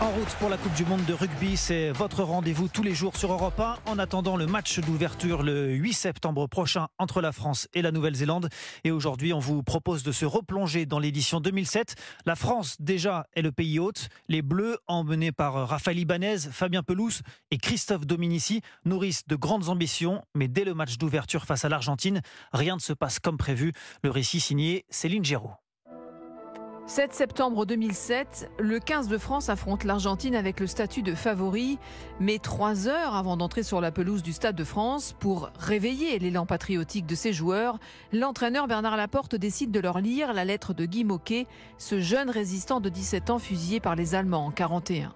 En route pour la Coupe du Monde de rugby, c'est votre rendez-vous tous les jours sur Europe 1 en attendant le match d'ouverture le 8 septembre prochain entre la France et la Nouvelle-Zélande. Et aujourd'hui, on vous propose de se replonger dans l'édition 2007. La France, déjà, est le pays hôte. Les Bleus, emmenés par Raphaël Ibanez, Fabien Pelouse et Christophe Dominici, nourrissent de grandes ambitions. Mais dès le match d'ouverture face à l'Argentine, rien ne se passe comme prévu. Le récit signé Céline Géraud. 7 septembre 2007, le 15 de France affronte l'Argentine avec le statut de favori, mais trois heures avant d'entrer sur la pelouse du Stade de France pour réveiller l'élan patriotique de ses joueurs, l'entraîneur Bernard Laporte décide de leur lire la lettre de Guy Moquet, ce jeune résistant de 17 ans fusillé par les Allemands en 41.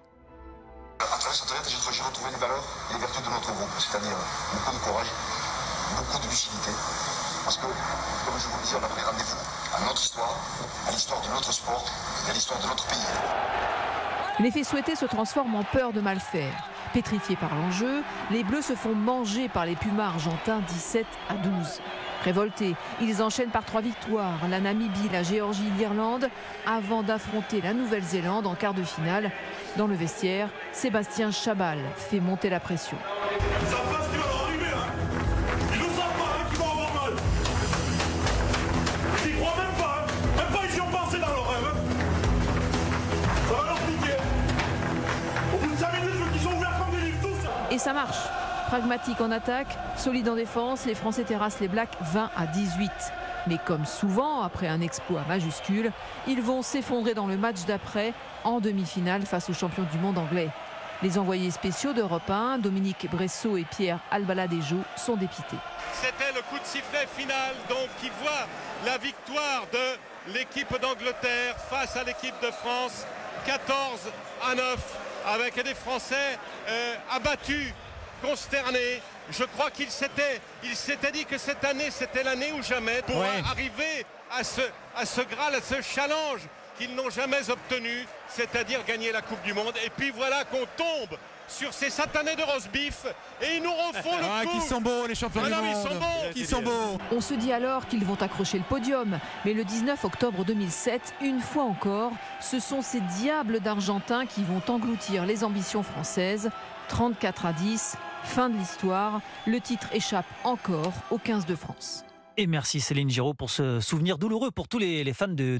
À travers cette les valeurs les vertus de notre groupe, c'est-à-dire beaucoup de courage, beaucoup de lucidité, parce que, comme je vous le disais, on a pris rendez-vous à notre histoire, à l'histoire de notre sport et à l'histoire de notre pays. L'effet souhaité se transforme en peur de mal faire. Pétrifiés par l'enjeu, les Bleus se font manger par les Pumas argentins 17 à 12. Révoltés, ils enchaînent par trois victoires, la Namibie, la Géorgie, l'Irlande, avant d'affronter la Nouvelle-Zélande en quart de finale. Dans le vestiaire, Sébastien Chabal fait monter la pression. Et ça marche. Pragmatique en attaque, solide en défense, les Français terrassent les Blacks 20 à 18. Mais comme souvent, après un exploit majuscule, ils vont s'effondrer dans le match d'après, en demi-finale face aux champions du monde anglais. Les envoyés spéciaux d'Europe 1, Dominique Bressot et Pierre Albaladejo, sont dépités. C'était le coup de sifflet final donc qui voit la victoire de l'équipe d'Angleterre face à l'équipe de France 14 à 9 avec des Français euh, abattus, consternés. Je crois qu'il s'était, il s'était dit que cette année, c'était l'année ou jamais pour arriver à ce, à ce Graal, à ce challenge qu'ils n'ont jamais obtenu, c'est-à-dire gagner la Coupe du Monde. Et puis voilà qu'on tombe sur ces satanés de roast beef et ils nous refont le ah, coup. Qui sont beaux les champions ah du non, monde. Ils sont beaux. Qui sont beaux. On se dit alors qu'ils vont accrocher le podium. Mais le 19 octobre 2007, une fois encore, ce sont ces diables d'Argentins qui vont engloutir les ambitions françaises. 34 à 10, fin de l'histoire. Le titre échappe encore aux 15 de France. Et merci Céline Giraud pour ce souvenir douloureux pour tous les, les fans de,